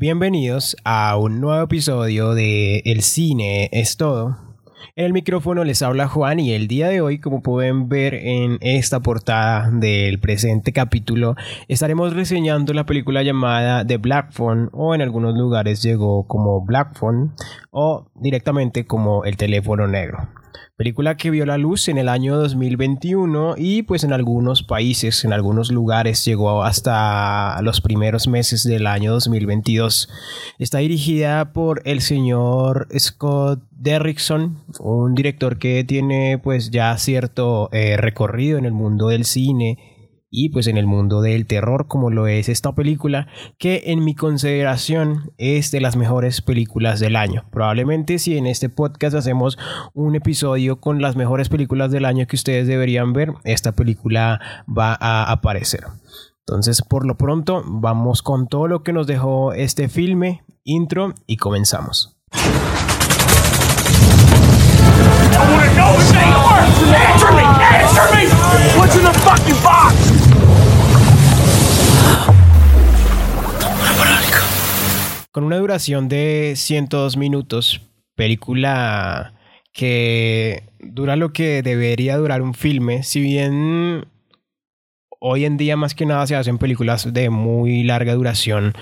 Bienvenidos a un nuevo episodio de El cine es todo. En el micrófono les habla Juan y el día de hoy, como pueden ver en esta portada del presente capítulo, estaremos reseñando la película llamada The Black Phone o en algunos lugares llegó como Black Phone o directamente como El teléfono negro. Película que vio la luz en el año 2021 y pues en algunos países, en algunos lugares llegó hasta los primeros meses del año 2022. Está dirigida por el señor Scott Derrickson, un director que tiene pues ya cierto eh, recorrido en el mundo del cine y pues en el mundo del terror como lo es esta película que en mi consideración es de las mejores películas del año. Probablemente si en este podcast hacemos un episodio con las mejores películas del año que ustedes deberían ver, esta película va a aparecer. Entonces por lo pronto vamos con todo lo que nos dejó este filme, intro y comenzamos. Con una duración de 102 minutos, película que dura lo que debería durar un filme, si bien hoy en día más que nada se hacen películas de muy larga duración.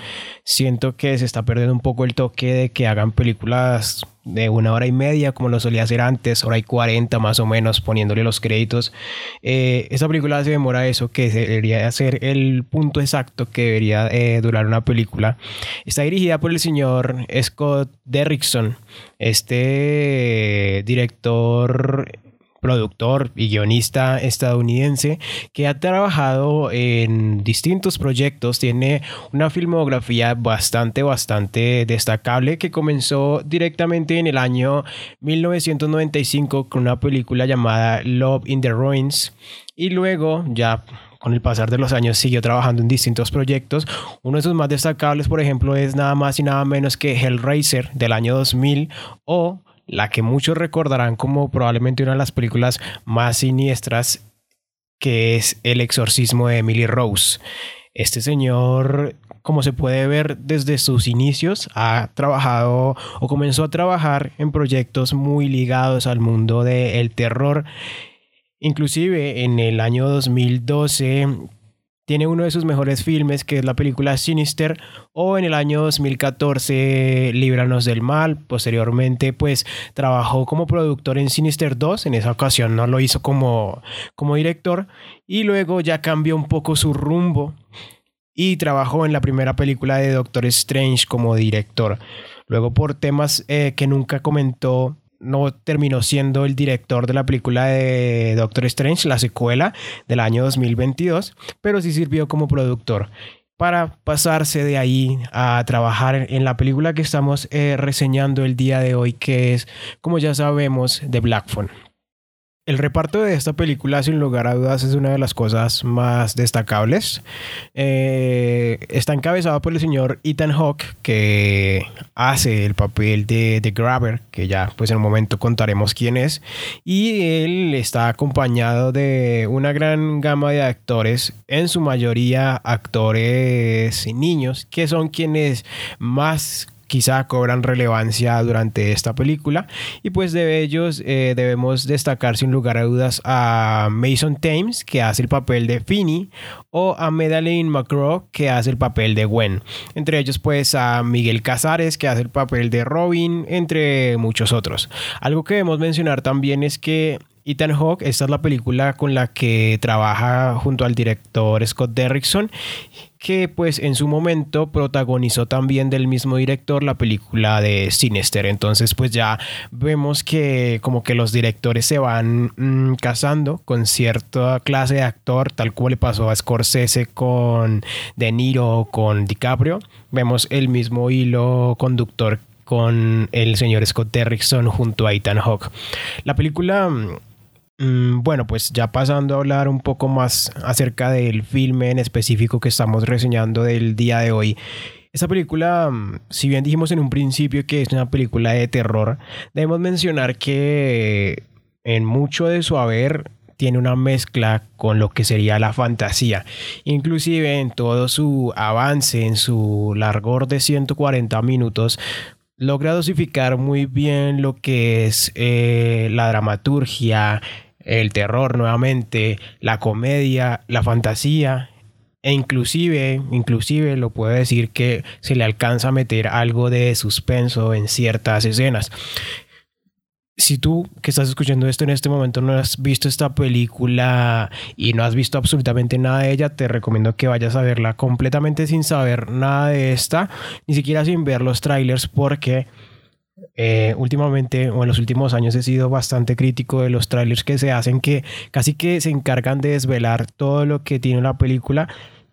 Siento que se está perdiendo un poco el toque de que hagan películas de una hora y media como lo solía hacer antes, hora y cuarenta más o menos poniéndole los créditos. Eh, esta película se demora eso, que debería ser el punto exacto que debería eh, durar una película. Está dirigida por el señor Scott Derrickson, este director productor y guionista estadounidense que ha trabajado en distintos proyectos, tiene una filmografía bastante, bastante destacable que comenzó directamente en el año 1995 con una película llamada Love in the Ruins y luego ya con el pasar de los años siguió trabajando en distintos proyectos. Uno de sus más destacables, por ejemplo, es nada más y nada menos que Hellraiser del año 2000 o la que muchos recordarán como probablemente una de las películas más siniestras, que es El exorcismo de Emily Rose. Este señor, como se puede ver desde sus inicios, ha trabajado o comenzó a trabajar en proyectos muy ligados al mundo del terror. Inclusive en el año 2012 tiene uno de sus mejores filmes, que es la película Sinister, o en el año 2014 Líbranos del Mal. Posteriormente, pues trabajó como productor en Sinister 2, en esa ocasión no lo hizo como, como director, y luego ya cambió un poco su rumbo y trabajó en la primera película de Doctor Strange como director. Luego por temas eh, que nunca comentó no terminó siendo el director de la película de Doctor Strange, la secuela del año 2022, pero sí sirvió como productor para pasarse de ahí a trabajar en la película que estamos eh, reseñando el día de hoy, que es, como ya sabemos, The Black Phone. El reparto de esta película, sin lugar a dudas, es una de las cosas más destacables. Eh, está encabezado por el señor Ethan Hawke, que hace el papel de The Grabber, que ya pues en un momento contaremos quién es. Y él está acompañado de una gran gama de actores, en su mayoría actores niños, que son quienes más quizá cobran relevancia durante esta película. Y pues de ellos eh, debemos destacar sin lugar a dudas a Mason Thames, que hace el papel de Finney, o a Madeleine McGraw, que hace el papel de Gwen. Entre ellos pues a Miguel Casares, que hace el papel de Robin, entre muchos otros. Algo que debemos mencionar también es que Ethan Hawke, esta es la película con la que trabaja junto al director Scott Derrickson, que pues en su momento protagonizó también del mismo director la película de Sinister. Entonces pues ya vemos que como que los directores se van mm, casando con cierta clase de actor, tal como le pasó a Scorsese con De Niro con DiCaprio. Vemos el mismo hilo conductor con el señor Scott Derrickson junto a Ethan Hawke. La película Mm, bueno, pues ya pasando a hablar un poco más acerca del filme en específico que estamos reseñando del día de hoy. Esta película, mm, si bien dijimos en un principio que es una película de terror, debemos mencionar que en mucho de su haber tiene una mezcla con lo que sería la fantasía. Inclusive en todo su avance, en su largor de 140 minutos, logra dosificar muy bien lo que es eh, la dramaturgia, el terror nuevamente, la comedia, la fantasía e inclusive, inclusive lo puedo decir que se le alcanza a meter algo de suspenso en ciertas escenas. Si tú que estás escuchando esto en este momento no has visto esta película y no has visto absolutamente nada de ella, te recomiendo que vayas a verla completamente sin saber nada de esta, ni siquiera sin ver los trailers porque eh, últimamente o en los últimos años he sido bastante crítico de los trailers que se hacen que casi que se encargan de desvelar todo lo que tiene la película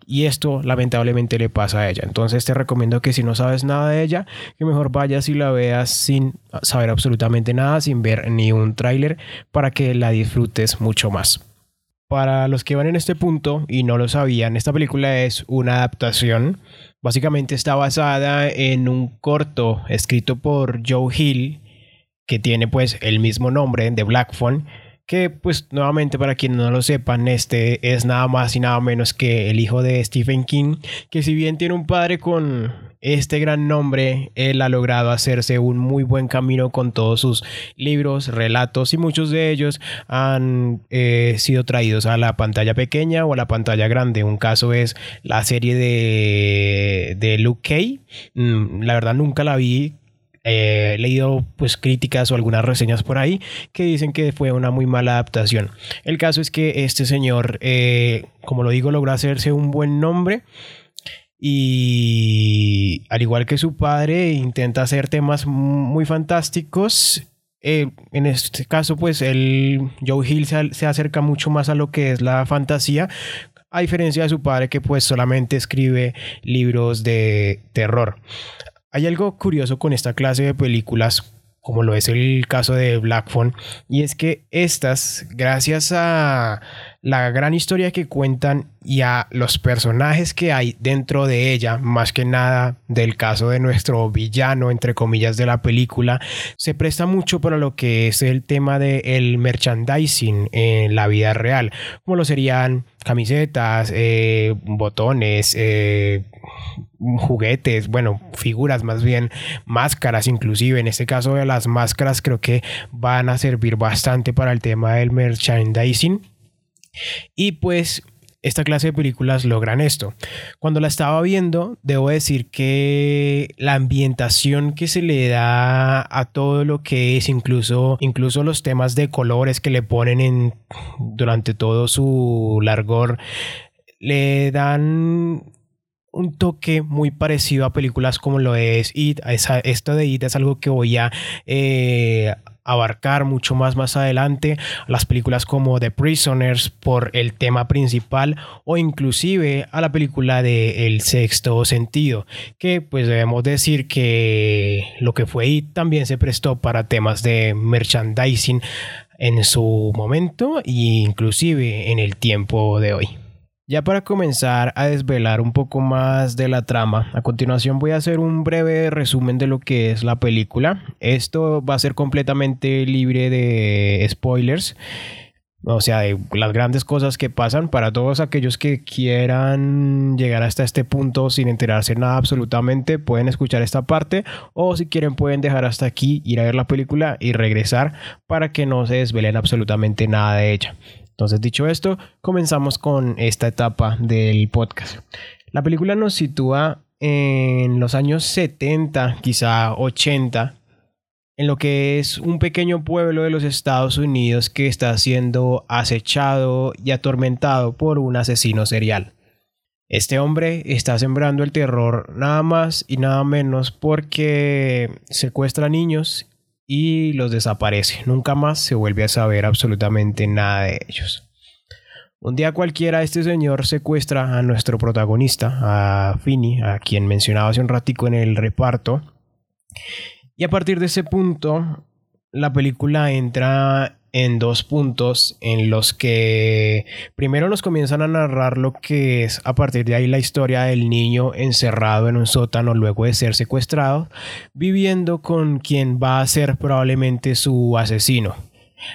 y esto lamentablemente le pasa a ella. Entonces te recomiendo que si no sabes nada de ella, que mejor vayas y la veas sin saber absolutamente nada, sin ver ni un tráiler, para que la disfrutes mucho más. Para los que van en este punto y no lo sabían, esta película es una adaptación. Básicamente está basada en un corto escrito por Joe Hill, que tiene pues el mismo nombre de Black Phone que pues nuevamente para quienes no lo sepan, este es nada más y nada menos que el hijo de Stephen King, que si bien tiene un padre con este gran nombre, él ha logrado hacerse un muy buen camino con todos sus libros, relatos y muchos de ellos han eh, sido traídos a la pantalla pequeña o a la pantalla grande. Un caso es la serie de, de Luke Kay. Mm, la verdad nunca la vi, he leído pues críticas o algunas reseñas por ahí que dicen que fue una muy mala adaptación. El caso es que este señor, eh, como lo digo, logró hacerse un buen nombre y al igual que su padre intenta hacer temas muy fantásticos. Eh, en este caso, pues el Joe Hill se, se acerca mucho más a lo que es la fantasía, a diferencia de su padre que pues solamente escribe libros de terror. Hay algo curioso con esta clase de películas como lo es el caso de Black Phone, y es que estas, gracias a la gran historia que cuentan y a los personajes que hay dentro de ella, más que nada del caso de nuestro villano, entre comillas, de la película, se presta mucho para lo que es el tema del el merchandising en la vida real, como lo serían camisetas, eh, botones, eh, juguetes, bueno, figuras más bien, máscaras inclusive, en este caso de las máscaras creo que van a servir bastante para el tema del merchandising y pues esta clase de películas logran esto. Cuando la estaba viendo, debo decir que la ambientación que se le da a todo lo que es, incluso, incluso los temas de colores que le ponen en, durante todo su largor, le dan un toque muy parecido a películas como lo es It. esto de It es algo que voy a eh, abarcar mucho más más adelante las películas como The Prisoners por el tema principal o inclusive a la película de El sexto sentido que pues debemos decir que lo que fue y también se prestó para temas de merchandising en su momento e inclusive en el tiempo de hoy. Ya para comenzar a desvelar un poco más de la trama, a continuación voy a hacer un breve resumen de lo que es la película. Esto va a ser completamente libre de spoilers, o sea, de las grandes cosas que pasan para todos aquellos que quieran llegar hasta este punto sin enterarse nada absolutamente, pueden escuchar esta parte o si quieren pueden dejar hasta aquí, ir a ver la película y regresar para que no se desvelen absolutamente nada de ella. Entonces, dicho esto, comenzamos con esta etapa del podcast. La película nos sitúa en los años 70, quizá 80, en lo que es un pequeño pueblo de los Estados Unidos que está siendo acechado y atormentado por un asesino serial. Este hombre está sembrando el terror nada más y nada menos porque secuestra niños y los desaparece. Nunca más se vuelve a saber absolutamente nada de ellos. Un día cualquiera este señor secuestra a nuestro protagonista, a Finny, a quien mencionaba hace un ratico en el reparto. Y a partir de ese punto, la película entra en dos puntos en los que primero nos comienzan a narrar lo que es a partir de ahí la historia del niño encerrado en un sótano luego de ser secuestrado, viviendo con quien va a ser probablemente su asesino.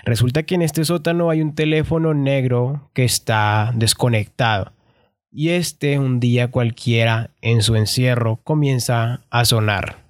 Resulta que en este sótano hay un teléfono negro que está desconectado. Y este un día cualquiera en su encierro comienza a sonar.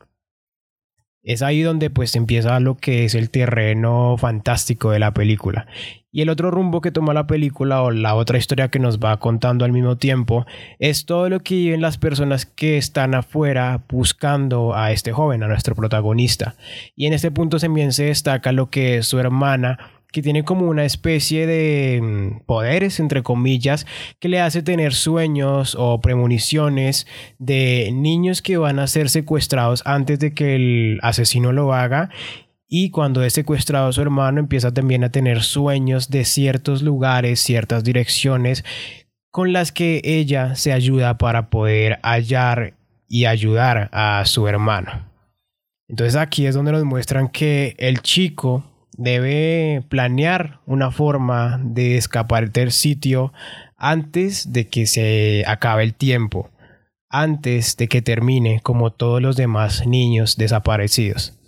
Es ahí donde pues empieza lo que es el terreno fantástico de la película. Y el otro rumbo que toma la película o la otra historia que nos va contando al mismo tiempo es todo lo que viven las personas que están afuera buscando a este joven, a nuestro protagonista. Y en este punto también se destaca lo que es su hermana que tiene como una especie de mm, poderes, entre comillas, que le hace tener sueños o premoniciones de niños que van a ser secuestrados antes de que el asesino lo haga. Y cuando es secuestrado a su hermano, empieza también a tener sueños de ciertos lugares, ciertas direcciones, con las que ella se ayuda para poder hallar y ayudar a su hermano. Entonces aquí es donde nos muestran que el chico debe planear una forma de escapar del sitio antes de que se acabe el tiempo, antes de que termine como todos los demás niños desaparecidos.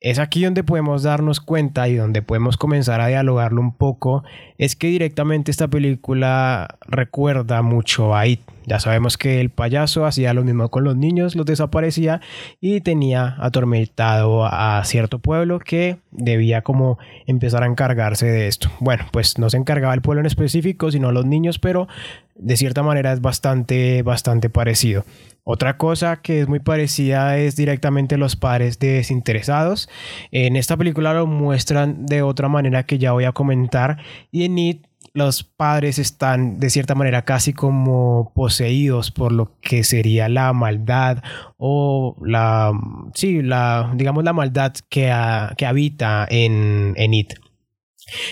Es aquí donde podemos darnos cuenta y donde podemos comenzar a dialogarlo un poco, es que directamente esta película recuerda mucho a It. Ya sabemos que el payaso hacía lo mismo con los niños, los desaparecía y tenía atormentado a cierto pueblo que debía como empezar a encargarse de esto. Bueno, pues no se encargaba el pueblo en específico, sino los niños, pero de cierta manera es bastante, bastante parecido. Otra cosa que es muy parecida es directamente los padres desinteresados. En esta película lo muestran de otra manera que ya voy a comentar. Y en It los padres están de cierta manera casi como poseídos por lo que sería la maldad o la, sí, la, digamos la maldad que, que habita en, en It.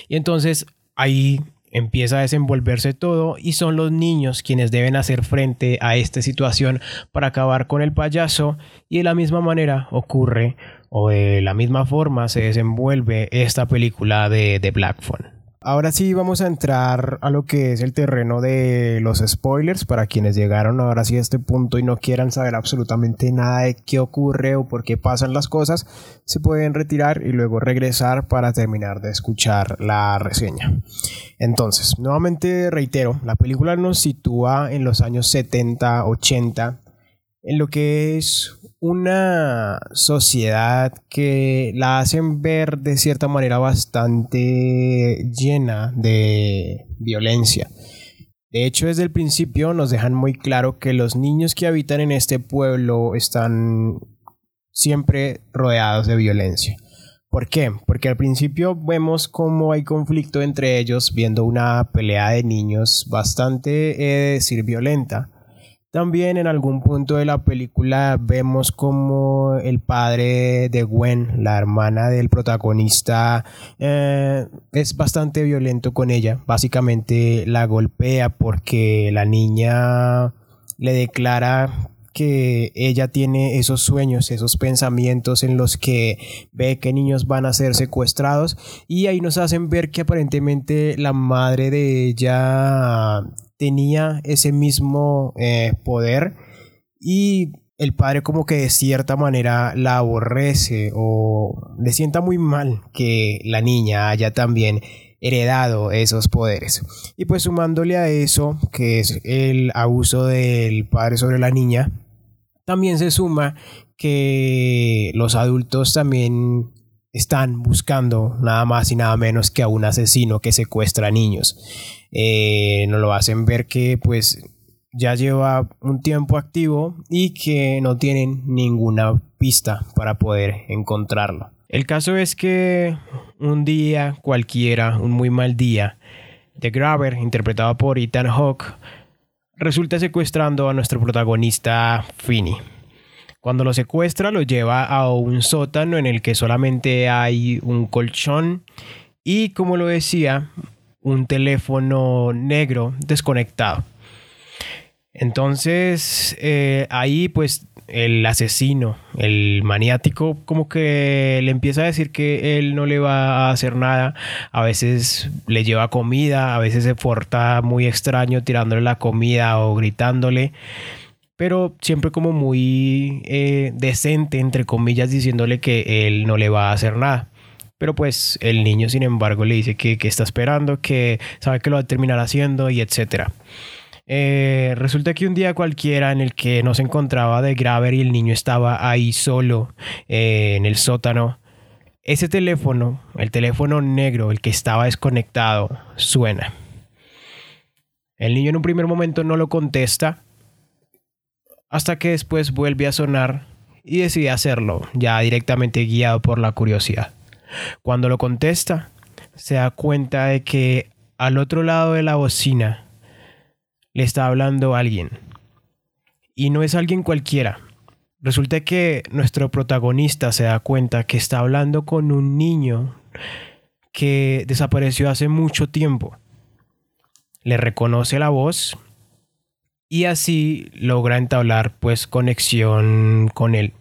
Y entonces ahí empieza a desenvolverse todo y son los niños quienes deben hacer frente a esta situación para acabar con el payaso y de la misma manera ocurre o de la misma forma se desenvuelve esta película de The Black Phone. Ahora sí vamos a entrar a lo que es el terreno de los spoilers para quienes llegaron ahora sí a este punto y no quieran saber absolutamente nada de qué ocurre o por qué pasan las cosas, se pueden retirar y luego regresar para terminar de escuchar la reseña. Entonces, nuevamente reitero, la película nos sitúa en los años 70, 80 en lo que es una sociedad que la hacen ver de cierta manera bastante llena de violencia. De hecho, desde el principio nos dejan muy claro que los niños que habitan en este pueblo están siempre rodeados de violencia. ¿Por qué? Porque al principio vemos cómo hay conflicto entre ellos, viendo una pelea de niños bastante, he decir, violenta también en algún punto de la película vemos como el padre de Gwen, la hermana del protagonista, eh, es bastante violento con ella. Básicamente la golpea porque la niña le declara ella tiene esos sueños, esos pensamientos en los que ve que niños van a ser secuestrados y ahí nos hacen ver que aparentemente la madre de ella tenía ese mismo eh, poder y el padre como que de cierta manera la aborrece o le sienta muy mal que la niña haya también heredado esos poderes. Y pues sumándole a eso, que es el abuso del padre sobre la niña, también se suma que los adultos también están buscando nada más y nada menos que a un asesino que secuestra niños. Eh, nos lo hacen ver que pues ya lleva un tiempo activo y que no tienen ninguna pista para poder encontrarlo. El caso es que un día cualquiera, un muy mal día, The Grabber, interpretado por Ethan Hawke, resulta secuestrando a nuestro protagonista Finney. Cuando lo secuestra lo lleva a un sótano en el que solamente hay un colchón y como lo decía, un teléfono negro desconectado. Entonces eh, ahí pues el asesino, el maniático, como que le empieza a decir que él no le va a hacer nada. A veces le lleva comida, a veces se porta muy extraño tirándole la comida o gritándole. Pero siempre como muy eh, decente, entre comillas, diciéndole que él no le va a hacer nada. Pero pues el niño, sin embargo, le dice que, está esperando, que sabe que lo va a terminar haciendo y etcétera. Eh, resulta que un día cualquiera en el que no se encontraba de Graver y el niño estaba ahí solo eh, en el sótano, ese teléfono, el teléfono negro, el que estaba desconectado, suena. El niño en un primer momento no lo contesta, hasta que después vuelve a sonar y decide hacerlo, ya directamente guiado por la curiosidad. Cuando lo contesta, se da cuenta de que al otro lado de la bocina le está hablando alguien. Y no es alguien cualquiera. Resulta que nuestro protagonista se da cuenta que está hablando con un niño que desapareció hace mucho tiempo. Le reconoce la voz y así logra entablar pues conexión con él.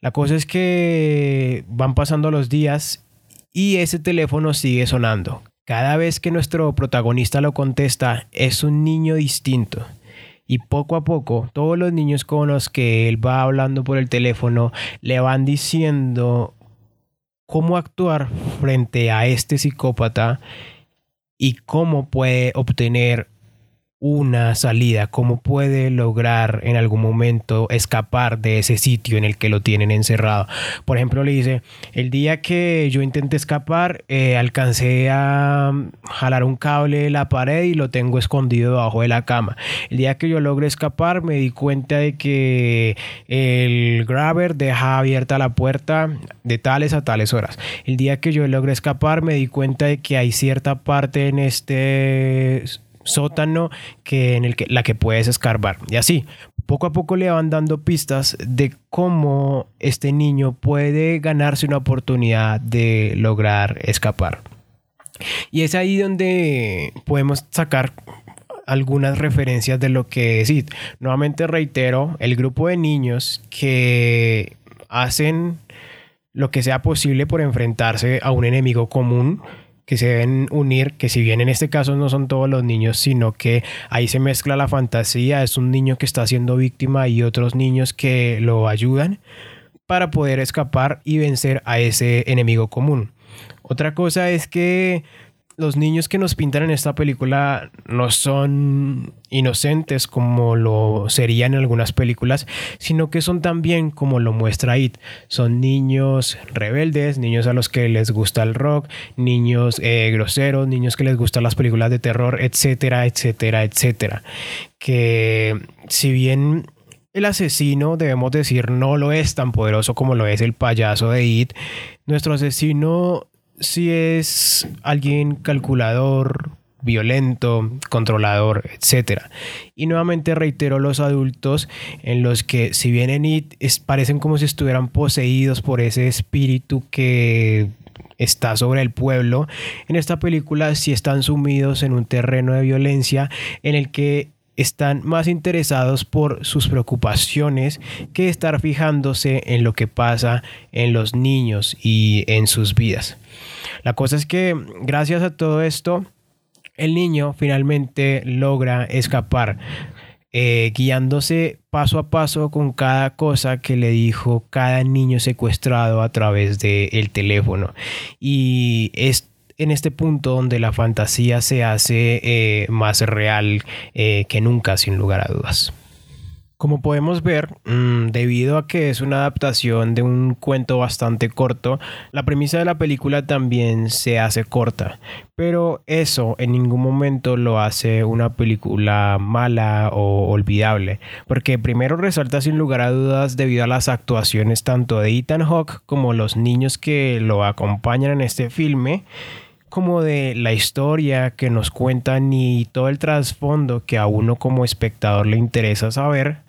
La cosa es que van pasando los días y ese teléfono sigue sonando. Cada vez que nuestro protagonista lo contesta es un niño distinto. Y poco a poco todos los niños con los que él va hablando por el teléfono le van diciendo cómo actuar frente a este psicópata y cómo puede obtener una salida, cómo puede lograr en algún momento escapar de ese sitio en el que lo tienen encerrado. Por ejemplo, le dice, el día que yo intenté escapar, eh, alcancé a jalar un cable de la pared y lo tengo escondido debajo de la cama. El día que yo logré escapar, me di cuenta de que el grabber deja abierta la puerta de tales a tales horas. El día que yo logré escapar, me di cuenta de que hay cierta parte en este sótano que en el que la que puedes escarbar y así poco a poco le van dando pistas de cómo este niño puede ganarse una oportunidad de lograr escapar y es ahí donde podemos sacar algunas referencias de lo que es IT. Nuevamente reitero, el grupo de niños que hacen lo que sea posible por enfrentarse a un enemigo común que se deben unir, que si bien en este caso no son todos los niños, sino que ahí se mezcla la fantasía, es un niño que está siendo víctima y otros niños que lo ayudan para poder escapar y vencer a ese enemigo común. Otra cosa es que los niños que nos pintan en esta película no son inocentes como lo serían en algunas películas, sino que son también como lo muestra It. Son niños rebeldes, niños a los que les gusta el rock, niños eh, groseros, niños que les gustan las películas de terror, etcétera, etcétera, etcétera. Que si bien el asesino, debemos decir, no lo es tan poderoso como lo es el payaso de It, nuestro asesino si es alguien calculador, violento, controlador, etc. Y nuevamente reitero los adultos en los que si bien en IT parecen como si estuvieran poseídos por ese espíritu que está sobre el pueblo, en esta película sí están sumidos en un terreno de violencia en el que están más interesados por sus preocupaciones que estar fijándose en lo que pasa en los niños y en sus vidas. La cosa es que gracias a todo esto, el niño finalmente logra escapar. Eh, guiándose paso a paso con cada cosa que le dijo cada niño secuestrado a través del teléfono. Y es en este punto donde la fantasía se hace eh, más real eh, que nunca, sin lugar a dudas. Como podemos ver, mm, debido a que es una adaptación de un cuento bastante corto, la premisa de la película también se hace corta. Pero eso en ningún momento lo hace una película mala o olvidable. Porque primero resalta sin lugar a dudas debido a las actuaciones tanto de Ethan Hawke como los niños que lo acompañan en este filme como de la historia que nos cuentan y todo el trasfondo que a uno como espectador le interesa saber,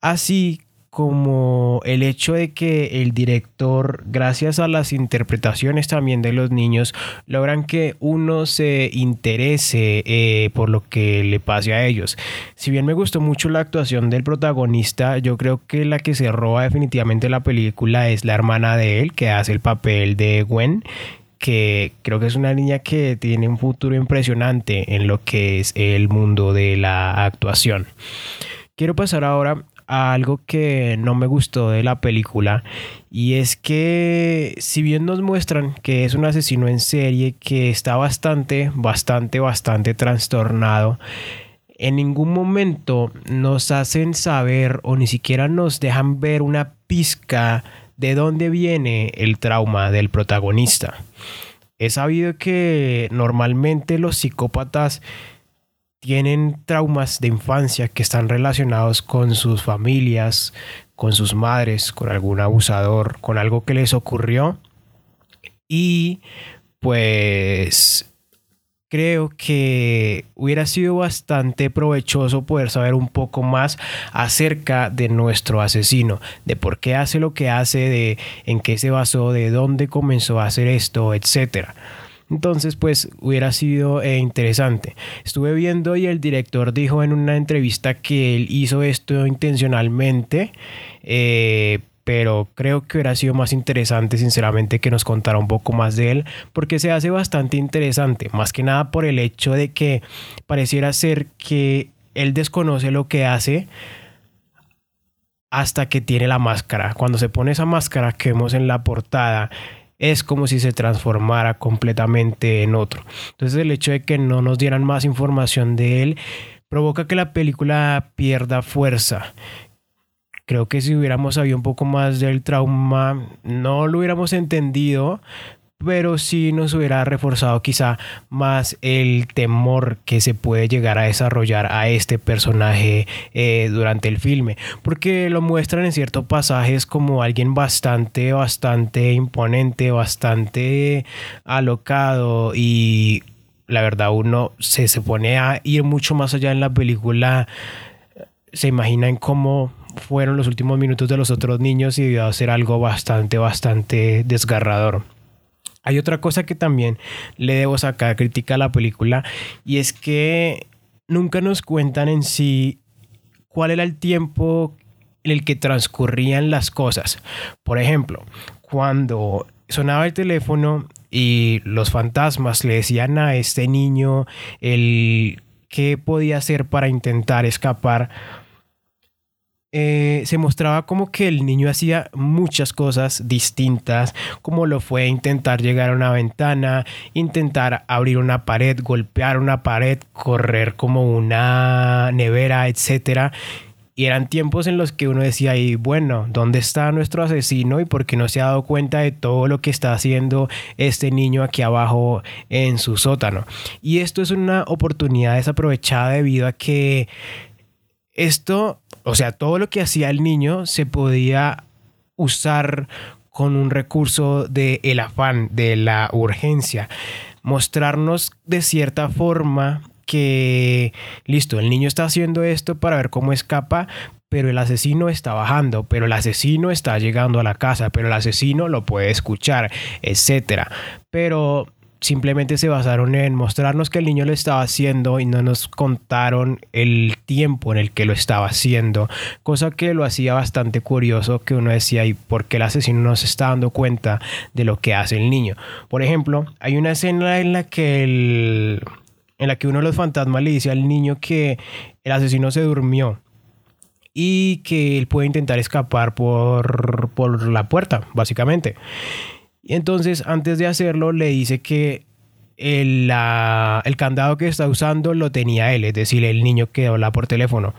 así como el hecho de que el director, gracias a las interpretaciones también de los niños, logran que uno se interese eh, por lo que le pase a ellos. Si bien me gustó mucho la actuación del protagonista, yo creo que la que se roba definitivamente la película es la hermana de él, que hace el papel de Gwen que creo que es una niña que tiene un futuro impresionante en lo que es el mundo de la actuación. Quiero pasar ahora a algo que no me gustó de la película y es que si bien nos muestran que es un asesino en serie que está bastante, bastante, bastante trastornado, en ningún momento nos hacen saber o ni siquiera nos dejan ver una pizca de dónde viene el trauma del protagonista. He sabido que normalmente los psicópatas tienen traumas de infancia que están relacionados con sus familias, con sus madres, con algún abusador, con algo que les ocurrió. Y pues creo que hubiera sido bastante provechoso poder saber un poco más acerca de nuestro asesino, de por qué hace lo que hace, de en qué se basó, de dónde comenzó a hacer esto, etcétera. Entonces, pues hubiera sido eh, interesante. Estuve viendo y el director dijo en una entrevista que él hizo esto intencionalmente, eh, pero creo que hubiera sido más interesante sinceramente que nos contara un poco más de él porque se hace bastante interesante, más que nada por el hecho de que pareciera ser que él desconoce lo que hace hasta que tiene la máscara. Cuando se pone esa máscara que vemos en la portada, es como si se transformara completamente en otro. Entonces el hecho de que no nos dieran más información de él provoca que la película pierda fuerza Creo que si hubiéramos sabido un poco más del trauma, no lo hubiéramos entendido, pero sí nos hubiera reforzado quizá más el temor que se puede llegar a desarrollar a este personaje eh, durante el filme, porque lo muestran en ciertos pasajes como alguien bastante, bastante imponente, bastante alocado y la verdad uno se, se pone a ir mucho más allá en la película, se imagina en cómo fueron los últimos minutos de los otros niños y debió a ser algo bastante, bastante desgarrador. Hay otra cosa que también le debo sacar crítica a la película y es que nunca nos cuentan en sí cuál era el tiempo en el que transcurrían las cosas. Por ejemplo, cuando sonaba el teléfono y los fantasmas le decían a este niño el qué podía hacer para intentar escapar eh, se mostraba como que el niño hacía muchas cosas distintas, como lo fue intentar llegar a una ventana, intentar abrir una pared, golpear una pared, correr como una nevera, etc. Y eran tiempos en los que uno decía, bueno, ¿dónde está nuestro asesino y por qué no se ha dado cuenta de todo lo que está haciendo este niño aquí abajo en su sótano? Y esto es una oportunidad desaprovechada debido a que esto, o sea, todo lo que hacía el niño se podía usar con un recurso de el afán, de la urgencia, mostrarnos de cierta forma que, listo, el niño está haciendo esto para ver cómo escapa, pero el asesino está bajando, pero el asesino está llegando a la casa, pero el asesino lo puede escuchar, etcétera. Pero simplemente se basaron en mostrarnos que el niño lo estaba haciendo y no nos contaron el tiempo en el que lo estaba haciendo, cosa que lo hacía bastante curioso que uno decía, ¿y por qué el asesino no se está dando cuenta de lo que hace el niño? Por ejemplo, hay una escena en la que el, en la que uno de los fantasmas le dice al niño que el asesino se durmió y que él puede intentar escapar por, por la puerta, básicamente. Y entonces, antes de hacerlo, le dice que el, candado que está usando lo tenía él, es decir, el niño que habla por teléfono,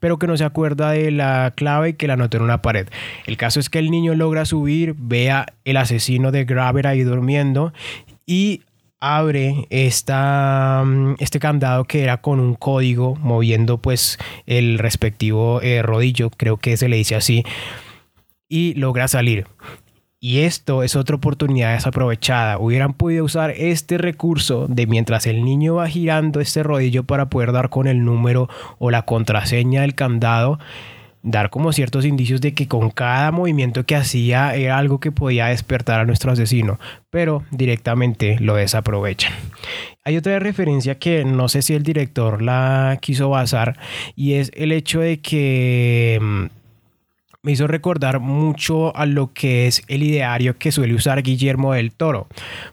pero que no se acuerda de la clave y que la anotó en una pared. El caso es que el niño logra subir, ve a el asesino de Graver ahí durmiendo y abre mm, este candado que era con un código moviendo pues el respectivo eh, rodillo, creo que se le dice así, y logra salir. Y esto es otra oportunidad desaprovechada. Hubieran podido usar este recurso de mientras el niño va girando este rodillo para poder dar con el número o la contraseña del candado, dar como ciertos indicios de que con cada movimiento que hacía era algo que podía despertar a nuestro asesino, pero directamente lo desaprovechan. Hay otra referencia que no sé si el director la quiso basar y es el hecho de que mm, me hizo recordar mucho a lo que es el ideario que suele usar Guillermo del Toro.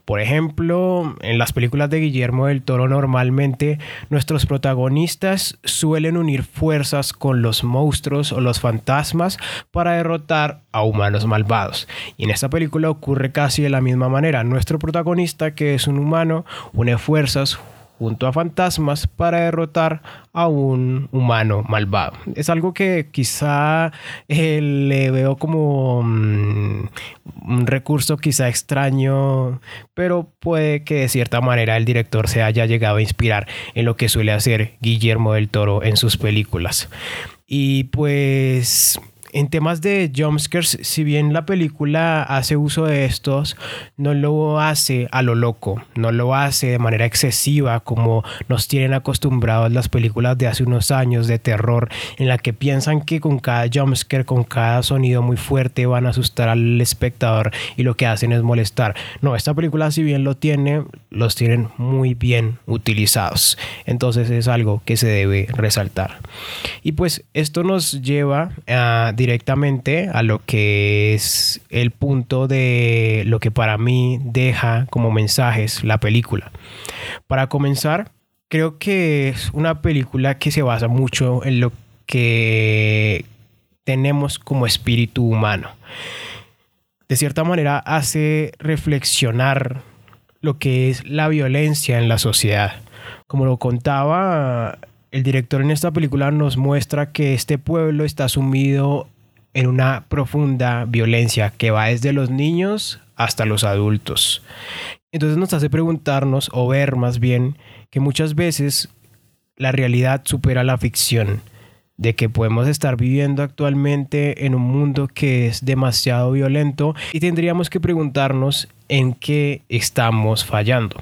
Por ejemplo, en las películas de Guillermo del Toro normalmente nuestros protagonistas suelen unir fuerzas con los monstruos o los fantasmas para derrotar a humanos malvados. Y en esta película ocurre casi de la misma manera. Nuestro protagonista, que es un humano, une fuerzas junto a fantasmas para derrotar a un humano malvado. Es algo que quizá eh, le veo como mm, un recurso quizá extraño, pero puede que de cierta manera el director se haya llegado a inspirar en lo que suele hacer Guillermo del Toro en sus películas. Y pues en temas de jumpscares, si bien la película hace uso de estos, no lo hace a lo loco, no lo hace de manera excesiva como nos tienen acostumbrados las películas de hace unos años de terror, en la que piensan que con cada jumpscare, con cada sonido muy fuerte van a asustar al espectador y lo que hacen es molestar. No, esta película si bien lo tiene, los tienen muy bien utilizados. Entonces es algo que se debe resaltar. Y pues esto nos lleva a directamente a lo que es el punto de lo que para mí deja como mensajes la película. Para comenzar, creo que es una película que se basa mucho en lo que tenemos como espíritu humano. De cierta manera hace reflexionar lo que es la violencia en la sociedad. Como lo contaba el director en esta película nos muestra que este pueblo está sumido en una profunda violencia que va desde los niños hasta los adultos. Entonces nos hace preguntarnos o ver más bien que muchas veces la realidad supera la ficción, de que podemos estar viviendo actualmente en un mundo que es demasiado violento y tendríamos que preguntarnos en qué estamos fallando.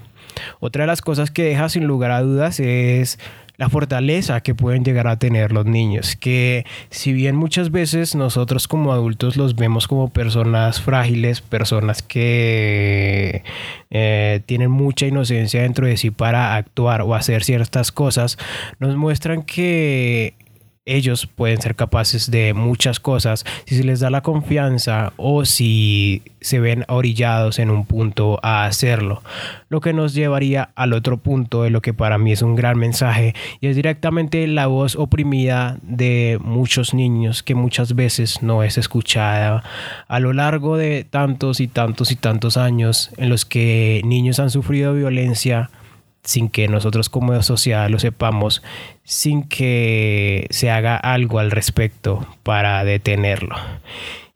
Otra de las cosas que deja sin lugar a dudas es la fortaleza que pueden llegar a tener los niños, que si bien muchas veces nosotros como adultos los vemos como personas frágiles, personas que eh, tienen mucha inocencia dentro de sí para actuar o hacer ciertas cosas, nos muestran que ellos pueden ser capaces de muchas cosas si se les da la confianza o si se ven orillados en un punto a hacerlo. Lo que nos llevaría al otro punto de lo que para mí es un gran mensaje y es directamente la voz oprimida de muchos niños que muchas veces no es escuchada a lo largo de tantos y tantos y tantos años en los que niños han sufrido violencia sin que nosotros como sociedad lo sepamos, sin que se haga algo al respecto para detenerlo.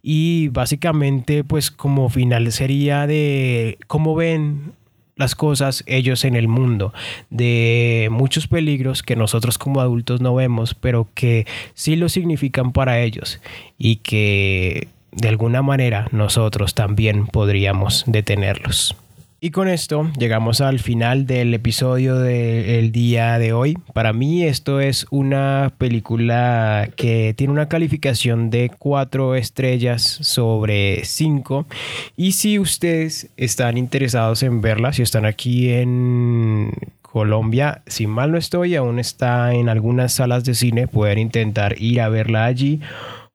Y básicamente, pues como final sería de cómo ven las cosas ellos en el mundo, de muchos peligros que nosotros como adultos no vemos, pero que sí lo significan para ellos y que de alguna manera nosotros también podríamos detenerlos. Y con esto llegamos al final del episodio del día de hoy. Para mí esto es una película que tiene una calificación de 4 estrellas sobre 5. Y si ustedes están interesados en verla, si están aquí en Colombia, si mal no estoy, aún está en algunas salas de cine, pueden intentar ir a verla allí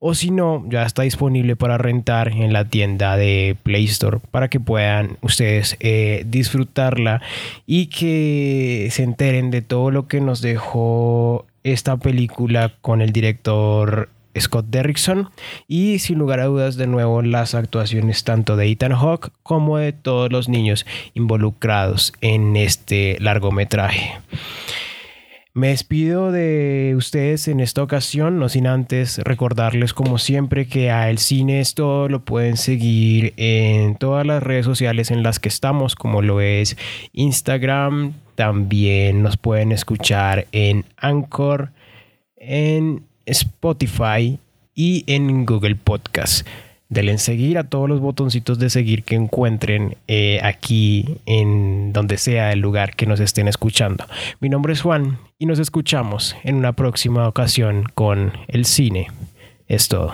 o si no, ya está disponible para rentar en la tienda de Play Store para que puedan ustedes eh, disfrutarla y que se enteren de todo lo que nos dejó esta película con el director Scott Derrickson y sin lugar a dudas de nuevo las actuaciones tanto de Ethan Hawke como de todos los niños involucrados en este largometraje. Me despido de ustedes en esta ocasión, no sin antes recordarles como siempre que a El Cine esto lo pueden seguir en todas las redes sociales en las que estamos, como lo es Instagram, también nos pueden escuchar en Anchor, en Spotify y en Google Podcast. Denle en seguir a todos los botoncitos de seguir que encuentren eh, aquí en donde sea el lugar que nos estén escuchando. Mi nombre es Juan y nos escuchamos en una próxima ocasión con el cine. Es todo.